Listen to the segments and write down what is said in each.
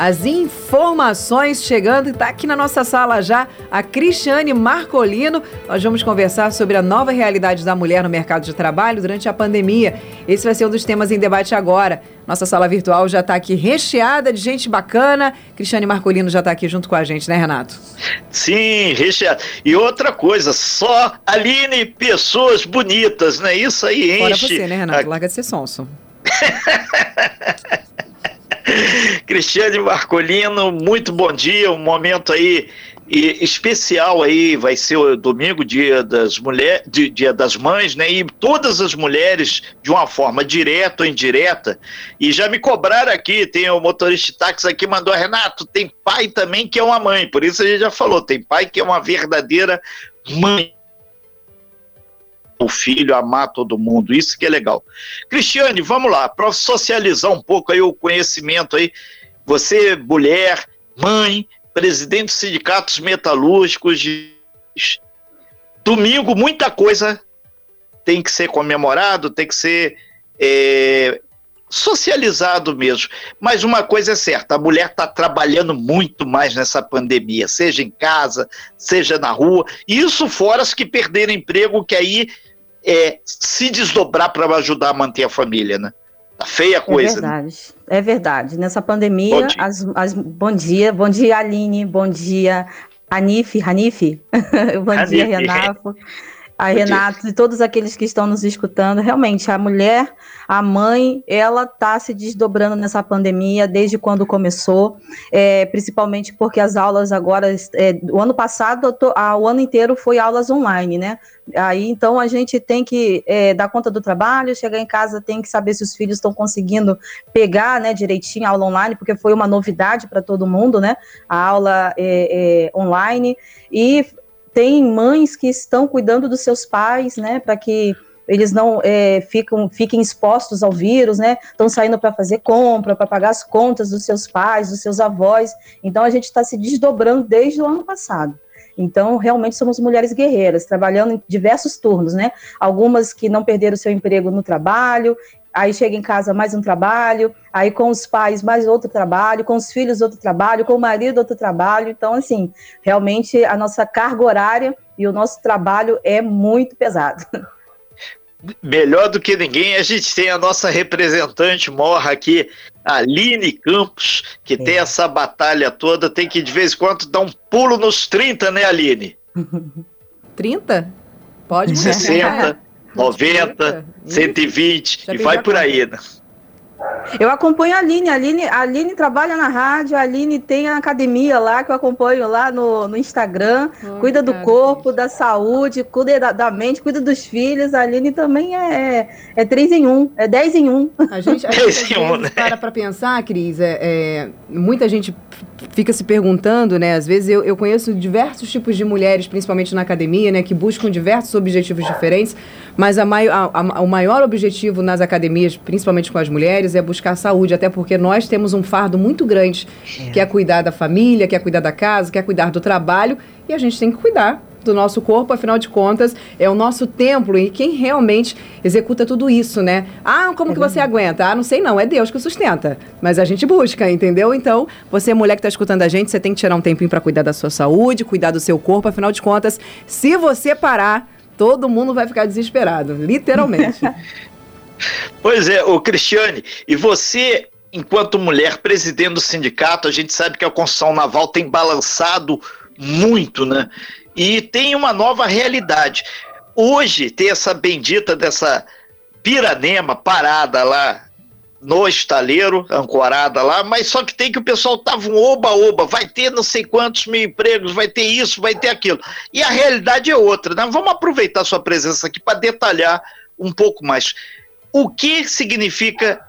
às informações chegando. Está aqui na nossa sala já a Cristiane Marcolino. Nós vamos conversar sobre a nova realidade da mulher no mercado de trabalho durante a pandemia. Esse vai ser um dos temas em debate agora. Nossa sala virtual já está aqui recheada de gente bacana. Cristiane Marcolino já está aqui junto com a gente, né, Renato? Sim, recheada. E outra coisa, só Aline, pessoas bonitas, né? Isso aí enche. Fora você, né, Renato? Larga de ser sonso. Cristiane Marcolino, muito bom dia, um momento aí especial aí, vai ser o domingo, dia das mulheres, dia das mães, né? E todas as mulheres, de uma forma direta ou indireta, e já me cobraram aqui, tem o motorista de táxi aqui, mandou, Renato, tem pai também que é uma mãe, por isso a gente já falou, tem pai que é uma verdadeira mãe o filho, amar todo mundo, isso que é legal. Cristiane, vamos lá, para socializar um pouco aí o conhecimento aí, você, mulher, mãe, presidente dos sindicatos metalúrgicos, domingo muita coisa tem que ser comemorado, tem que ser é, socializado mesmo. Mas uma coisa é certa, a mulher está trabalhando muito mais nessa pandemia, seja em casa, seja na rua, isso fora as que perderam emprego, que aí é, se desdobrar para ajudar a manter a família, né? Tá feia a coisa. É verdade, né? é verdade. Nessa pandemia, bom dia. As, as, bom dia, bom dia Aline, bom dia Hanif, Hanif, bom dia Renato a Renata e todos aqueles que estão nos escutando. Realmente, a mulher, a mãe, ela está se desdobrando nessa pandemia desde quando começou, é, principalmente porque as aulas agora, é, o ano passado, tô, a, o ano inteiro foi aulas online, né? Aí então a gente tem que é, dar conta do trabalho, chegar em casa tem que saber se os filhos estão conseguindo pegar, né, direitinho a aula online, porque foi uma novidade para todo mundo, né? A aula é, é, online e tem mães que estão cuidando dos seus pais, né, para que eles não é, ficam, fiquem expostos ao vírus, né? Estão saindo para fazer compra, para pagar as contas dos seus pais, dos seus avós. Então a gente está se desdobrando desde o ano passado. Então, realmente somos mulheres guerreiras, trabalhando em diversos turnos, né? Algumas que não perderam seu emprego no trabalho, aí chega em casa mais um trabalho, aí com os pais mais outro trabalho, com os filhos outro trabalho, com o marido outro trabalho. Então, assim, realmente a nossa carga horária e o nosso trabalho é muito pesado. Melhor do que ninguém, a gente tem a nossa representante morra aqui, Aline Campos, que é. tem essa batalha toda, tem que de vez em quando dar um pulo nos 30, né, Aline? 30? Pode. 60. 90, 120 e vai por aí, né? Eu acompanho a Aline. A Aline, a Aline trabalha na rádio, a Aline tem a academia lá que eu acompanho lá no, no Instagram. Oh, cuida do corpo, da saúde, cuida da, da, mente, cuida dos filhos. A Aline também é, é, é em um, é 10 em um. A gente, a gente um, né? para para pensar, Cris, é, é, muita gente fica se perguntando, né? Às vezes eu, eu conheço diversos tipos de mulheres, principalmente na academia, né? Que buscam diversos objetivos diferentes, mas a, mai, a, a, o maior objetivo nas academias, principalmente com as mulheres, é buscar saúde, até porque nós temos um fardo muito grande, é. que é cuidar da família, que é cuidar da casa, que é cuidar do trabalho, e a gente tem que cuidar do nosso corpo, afinal de contas, é o nosso templo e quem realmente executa tudo isso, né? Ah, como é que você aguenta? Ah, não sei não, é Deus que sustenta. Mas a gente busca, entendeu? Então, você mulher que está escutando a gente, você tem que tirar um tempinho para cuidar da sua saúde, cuidar do seu corpo, afinal de contas, se você parar, todo mundo vai ficar desesperado, literalmente. Pois é, o Cristiane, e você, enquanto mulher, presidente do sindicato, a gente sabe que a construção naval tem balançado muito, né? E tem uma nova realidade. Hoje tem essa bendita dessa piranema parada lá no estaleiro, ancorada lá, mas só que tem que o pessoal tava um oba-oba, vai ter não sei quantos mil empregos, vai ter isso, vai ter aquilo. E a realidade é outra, né? Vamos aproveitar sua presença aqui para detalhar um pouco mais. O que significa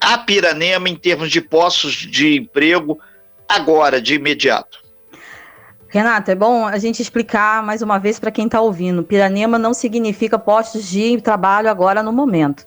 a Piranema em termos de postos de emprego agora, de imediato? Renata, é bom a gente explicar mais uma vez para quem está ouvindo. Piranema não significa postos de trabalho agora no momento.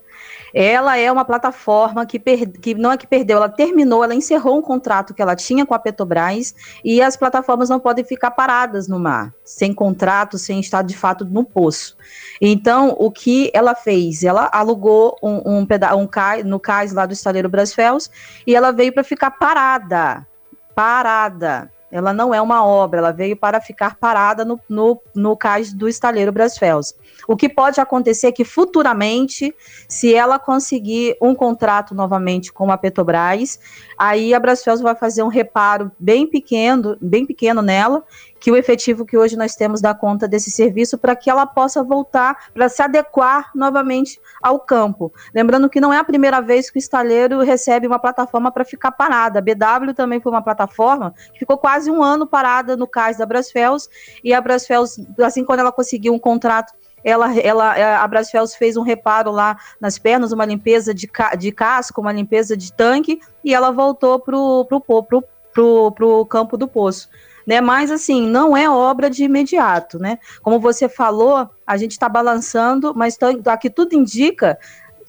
ela é uma plataforma que, per, que não é que perdeu, ela terminou, ela encerrou um contrato que ela tinha com a Petrobras e as plataformas não podem ficar paradas no mar, sem contrato, sem estar de fato no poço. Então, o que ela fez? Ela alugou um, um, peda um cais, no cais lá do estaleiro Brasfels e ela veio para ficar parada. Parada ela não é uma obra, ela veio para ficar parada no, no, no cais do estaleiro Brasfels. O que pode acontecer é que futuramente, se ela conseguir um contrato novamente com a Petrobras, aí a Brasfels vai fazer um reparo bem pequeno, bem pequeno nela, que o efetivo que hoje nós temos dá conta desse serviço para que ela possa voltar para se adequar novamente ao campo. Lembrando que não é a primeira vez que o estaleiro recebe uma plataforma para ficar parada. A BW também foi uma plataforma que ficou quase um ano parada no cais da Brasfels e a Brasfels, assim quando ela conseguiu um contrato ela, ela, a Brasfels fez um reparo lá nas pernas, uma limpeza de, ca, de casco, uma limpeza de tanque, e ela voltou para o pro, pro, pro, pro campo do poço né? Mas assim, não é obra de imediato, né? Como você falou, a gente está balançando, mas aqui tudo indica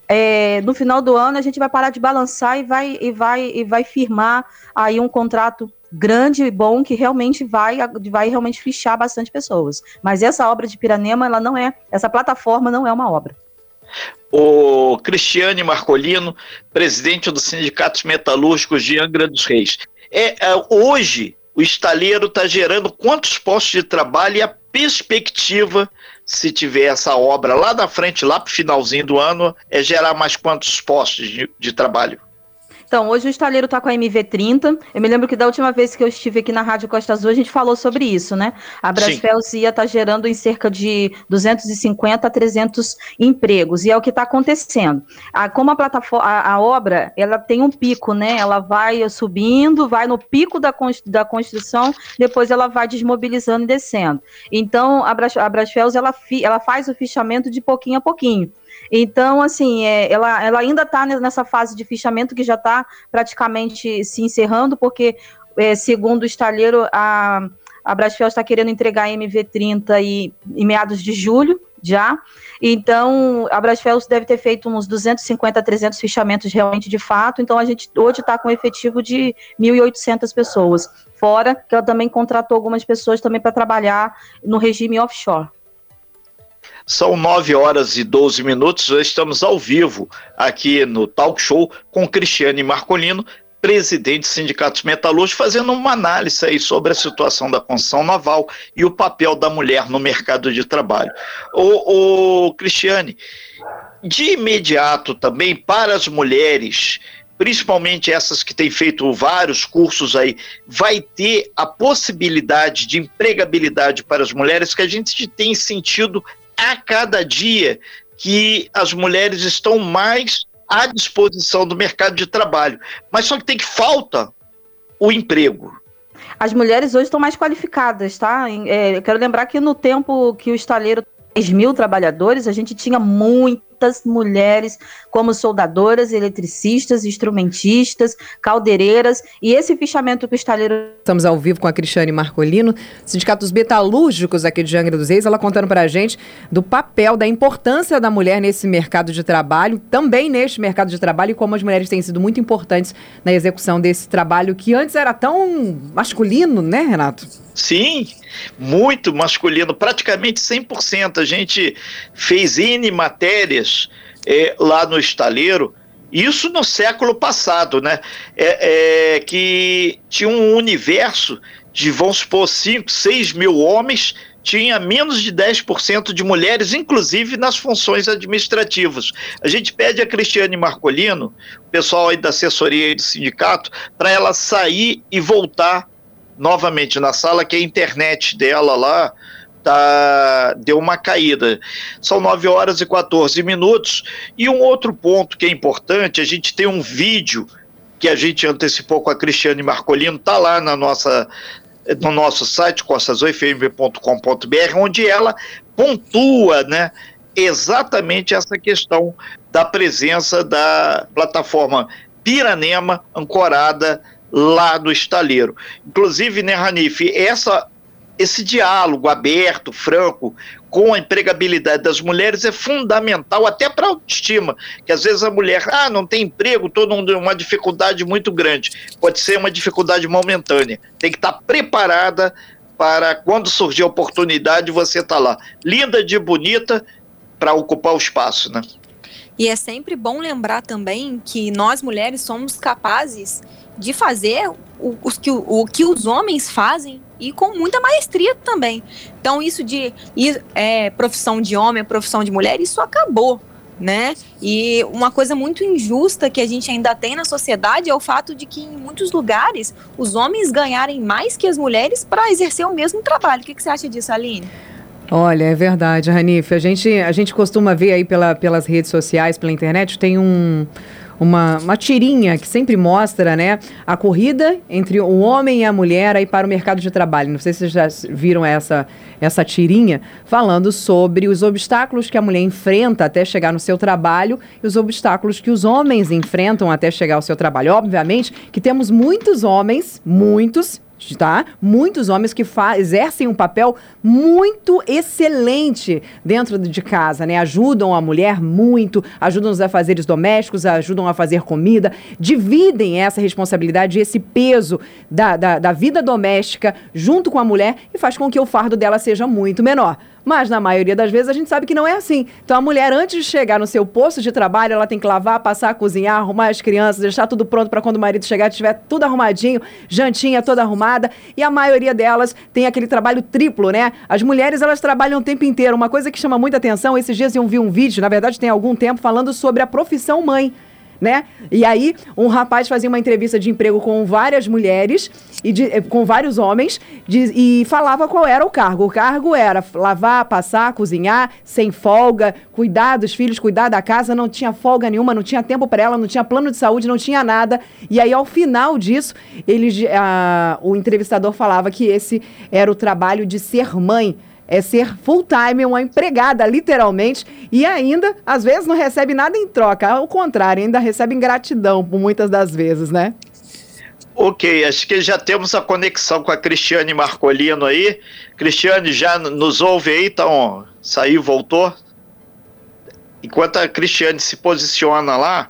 é, no final do ano a gente vai parar de balançar e vai e vai e vai firmar aí um contrato grande e bom que realmente vai vai realmente fichar bastante pessoas. Mas essa obra de Piranema, ela não é, essa plataforma não é uma obra. O Cristiane Marcolino, presidente do Sindicato Metalúrgicos de Angra dos Reis. É, é hoje o estaleiro está gerando quantos postos de trabalho e a perspectiva, se tiver essa obra lá da frente, lá para o finalzinho do ano, é gerar mais quantos postos de, de trabalho? Então, hoje o estaleiro está com a MV30. Eu me lembro que da última vez que eu estive aqui na Rádio Costa Azul, a gente falou sobre isso, né? A Brasfels ia estar tá gerando em cerca de 250 a 300 empregos, e é o que está acontecendo. A, como a plataforma, a, a, obra, ela tem um pico, né? Ela vai subindo, vai no pico da, da construção, depois ela vai desmobilizando e descendo. Então, a, Bras, a Brasfels, ela, fi, ela faz o fichamento de pouquinho a pouquinho. Então, assim, é, ela, ela ainda está nessa fase de fichamento que já está praticamente se encerrando, porque, é, segundo o estalheiro, a, a Brasfel está querendo entregar a MV30 e, em meados de julho já. Então, a Brasfel deve ter feito uns 250, 300 fichamentos realmente de fato. Então, a gente hoje está com um efetivo de 1.800 pessoas. Fora que ela também contratou algumas pessoas também para trabalhar no regime offshore. São 9 horas e 12 minutos, já estamos ao vivo aqui no Talk Show com Cristiane Marcolino, presidente do Sindicato Metalúrgicos, fazendo uma análise aí sobre a situação da construção naval e o papel da mulher no mercado de trabalho. O, o Cristiane, de imediato também para as mulheres, principalmente essas que têm feito vários cursos aí, vai ter a possibilidade de empregabilidade para as mulheres que a gente tem sentido a cada dia que as mulheres estão mais à disposição do mercado de trabalho. Mas só que tem que falta o emprego. As mulheres hoje estão mais qualificadas, tá? É, eu quero lembrar que no tempo que o estaleiro 10 mil trabalhadores, a gente tinha muitas mulheres como soldadoras, eletricistas, instrumentistas, caldeireiras, e esse fichamento que o estaleiro... Estamos ao vivo com a Cristiane Marcolino, Sindicato dos Metalúrgicos aqui de Angra dos Reis, ela contando para a gente do papel, da importância da mulher nesse mercado de trabalho, também neste mercado de trabalho, e como as mulheres têm sido muito importantes na execução desse trabalho que antes era tão masculino, né, Renato? Sim, muito masculino, praticamente 100%. A gente fez N matérias é, lá no estaleiro, isso no século passado, né? É, é, que tinha um universo de, vamos supor, 5, 6 mil homens, tinha menos de 10% de mulheres, inclusive nas funções administrativas. A gente pede a Cristiane Marcolino, o pessoal aí da assessoria e do sindicato, para ela sair e voltar novamente na sala que a internet dela lá tá, deu uma caída. São 9 horas e 14 minutos. E um outro ponto que é importante, a gente tem um vídeo que a gente antecipou com a Cristiane Marcolino, tá lá na nossa no nosso site costazoifmv.com.br, onde ela pontua, né, exatamente essa questão da presença da plataforma Piranema ancorada lá do estaleiro. Inclusive, né, Ranif, essa, esse diálogo aberto, franco, com a empregabilidade das mulheres é fundamental até para a autoestima, que às vezes a mulher, ah, não tem emprego, estou numa dificuldade muito grande. Pode ser uma dificuldade momentânea. Tem que estar tá preparada para quando surgir a oportunidade você estar tá lá, linda de bonita, para ocupar o espaço, né? E é sempre bom lembrar também que nós mulheres somos capazes de fazer o, o, que, o, o que os homens fazem e com muita maestria também. Então, isso de é, profissão de homem, profissão de mulher, isso acabou. Né? E uma coisa muito injusta que a gente ainda tem na sociedade é o fato de que em muitos lugares os homens ganharem mais que as mulheres para exercer o mesmo trabalho. O que, que você acha disso, Aline? Olha, é verdade, Ranif. A gente, a gente costuma ver aí pela, pelas redes sociais, pela internet, tem um, uma, uma tirinha que sempre mostra, né, a corrida entre o homem e a mulher aí para o mercado de trabalho. Não sei se vocês já viram essa, essa tirinha falando sobre os obstáculos que a mulher enfrenta até chegar no seu trabalho e os obstáculos que os homens enfrentam até chegar ao seu trabalho. Obviamente que temos muitos homens, muitos, tá? Muitos homens que exercem um papel muito excelente dentro de casa, né? Ajudam a mulher muito, ajudam os afazeres domésticos, ajudam a fazer comida, dividem essa responsabilidade, esse peso da, da, da vida doméstica junto com a mulher e faz com que o fardo dela seja muito menor. Mas na maioria das vezes a gente sabe que não é assim. Então a mulher, antes de chegar no seu posto de trabalho, ela tem que lavar, passar, cozinhar, arrumar as crianças, deixar tudo pronto para quando o marido chegar, tiver tudo arrumadinho, jantinha toda arrumada. E a maioria delas tem aquele trabalho triplo, né? As mulheres, elas trabalham o tempo inteiro. Uma coisa que chama muita atenção, esses dias eu vi um vídeo, na verdade tem algum tempo, falando sobre a profissão mãe né? E aí, um rapaz fazia uma entrevista de emprego com várias mulheres e de, eh, com vários homens de, e falava qual era o cargo. O cargo era lavar, passar, cozinhar, sem folga, cuidar dos filhos, cuidar da casa, não tinha folga nenhuma, não tinha tempo para ela, não tinha plano de saúde, não tinha nada. E aí, ao final disso, ele, a, o entrevistador falava que esse era o trabalho de ser mãe é ser full-time, uma empregada, literalmente, e ainda, às vezes, não recebe nada em troca. Ao contrário, ainda recebe ingratidão, por muitas das vezes, né? Ok, acho que já temos a conexão com a Cristiane Marcolino aí. Cristiane, já nos ouve aí, então saiu, voltou. Enquanto a Cristiane se posiciona lá,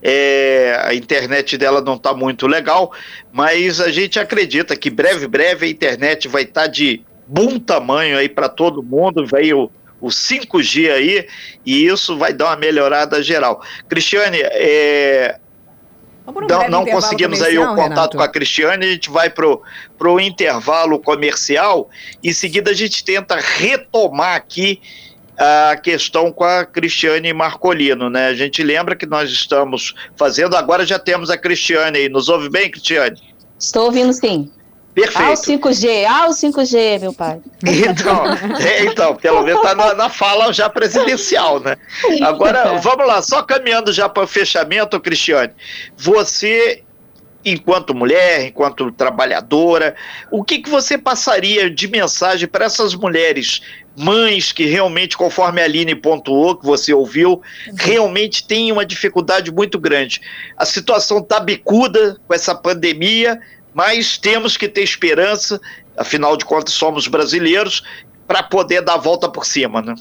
é, a internet dela não está muito legal, mas a gente acredita que breve, breve a internet vai estar tá de bom tamanho aí para todo mundo, veio o 5G aí, e isso vai dar uma melhorada geral. Cristiane, é, não, não conseguimos aí o contato Renato. com a Cristiane, a gente vai para o intervalo comercial, em seguida a gente tenta retomar aqui a questão com a Cristiane Marcolino, né? A gente lembra que nós estamos fazendo, agora já temos a Cristiane aí. Nos ouve bem, Cristiane? Estou ouvindo sim. Perfeito. Ah, o 5G, ah, o 5G, meu pai. Então, é, então pelo menos está na, na, fala já presidencial, né? Agora, vamos lá, só caminhando já para o fechamento, Cristiane. Você, enquanto mulher, enquanto trabalhadora, o que, que você passaria de mensagem para essas mulheres, mães que realmente, conforme a Aline pontuou, que você ouviu, realmente têm uma dificuldade muito grande? A situação está bicuda com essa pandemia mas temos que ter esperança, afinal de contas somos brasileiros, para poder dar a volta por cima, né?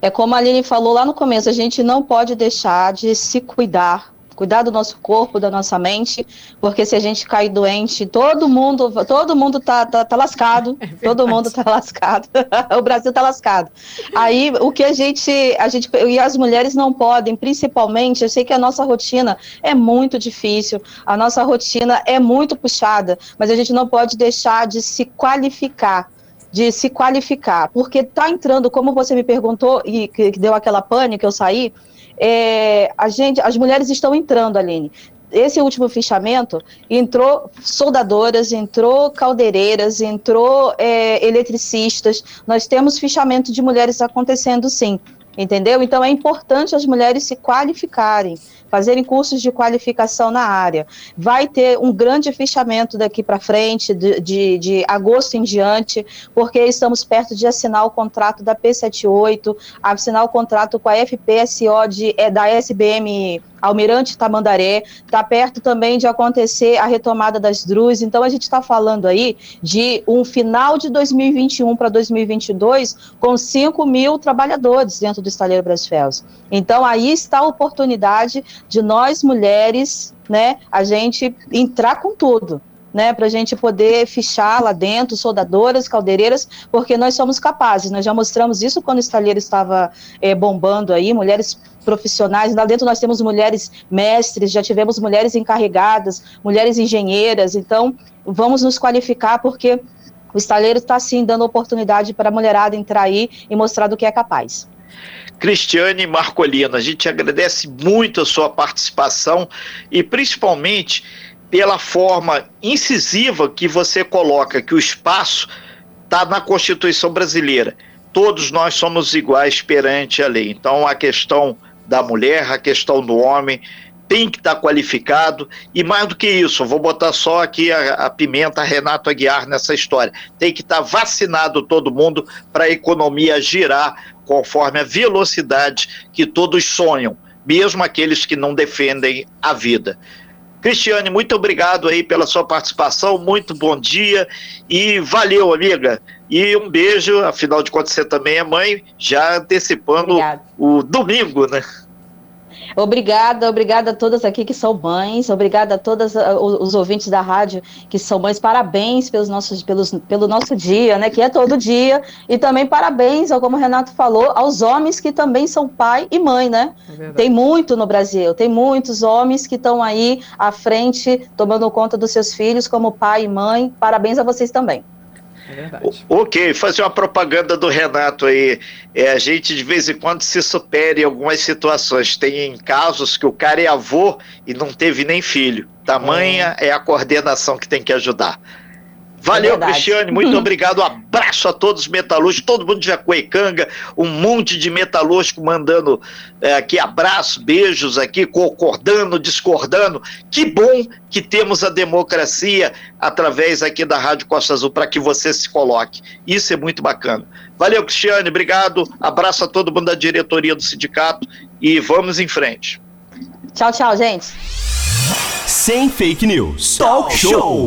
É como a Aline falou lá no começo, a gente não pode deixar de se cuidar, cuidar do nosso corpo, da nossa mente, porque se a gente cair doente, todo mundo, todo mundo tá, tá, tá lascado, é todo mundo tá lascado, o Brasil tá lascado. Aí o que a gente, a gente e as mulheres não podem, principalmente, eu sei que a nossa rotina é muito difícil, a nossa rotina é muito puxada, mas a gente não pode deixar de se qualificar de se qualificar, porque tá entrando, como você me perguntou e que, que deu aquela que eu saí, é, a gente, as mulheres estão entrando, Aline. Esse último fichamento entrou soldadoras, entrou caldeireiras, entrou é, eletricistas. Nós temos fichamento de mulheres acontecendo sim, entendeu? Então é importante as mulheres se qualificarem fazerem cursos de qualificação na área. Vai ter um grande fechamento daqui para frente, de, de, de, agosto em diante, porque estamos perto de assinar o contrato da P78, assinar o contrato com a FPSO de, é, da SBM Almirante Tamandaré, está perto também de acontecer a retomada das DRUs, então a gente está falando aí de um final de 2021 para 2022 com 5 mil trabalhadores dentro do estaleiro Brasfels. Então aí está a oportunidade de nós mulheres, né, a gente entrar com tudo, né, para a gente poder fichar lá dentro, soldadoras, caldeireiras, porque nós somos capazes. Nós já mostramos isso quando o estaleiro estava é, bombando aí, mulheres profissionais. Lá dentro nós temos mulheres mestres, já tivemos mulheres encarregadas, mulheres engenheiras. Então, vamos nos qualificar porque o estaleiro está sim dando oportunidade para a mulherada entrar aí e mostrar do que é capaz. Cristiane Marcolino, a gente agradece muito a sua participação e principalmente pela forma incisiva que você coloca que o espaço está na Constituição brasileira. Todos nós somos iguais perante a lei. Então, a questão da mulher, a questão do homem tem que estar tá qualificado e mais do que isso, vou botar só aqui a, a pimenta Renato Aguiar nessa história. Tem que estar tá vacinado todo mundo para a economia girar conforme a velocidade que todos sonham, mesmo aqueles que não defendem a vida. Cristiane, muito obrigado aí pela sua participação, muito bom dia e valeu, amiga. E um beijo, afinal de contas você também é mãe, já antecipando Obrigada. o domingo, né? Obrigada, obrigada a todas aqui que são mães, obrigada a todos uh, os ouvintes da rádio que são mães, parabéns pelos nossos, pelos, pelo nosso dia, né, que é todo dia, e também parabéns, como o Renato falou, aos homens que também são pai e mãe, né? É tem muito no Brasil, tem muitos homens que estão aí à frente, tomando conta dos seus filhos como pai e mãe, parabéns a vocês também. É verdade. Ok, fazer uma propaganda do Renato aí. É, a gente de vez em quando se supera em algumas situações. Tem casos que o cara é avô e não teve nem filho. Tamanha é, é a coordenação que tem que ajudar. Valeu, é Cristiane, muito obrigado. Um abraço a todos os metalúrgicos, todo mundo de Jacuecanga, um monte de metalúrgico mandando é, aqui abraço, beijos aqui, concordando, discordando. Que bom que temos a democracia através aqui da Rádio Costa Azul para que você se coloque. Isso é muito bacana. Valeu, Cristiane, obrigado. Abraço a todo mundo da diretoria do sindicato e vamos em frente. Tchau, tchau, gente. Sem fake news. Talk show.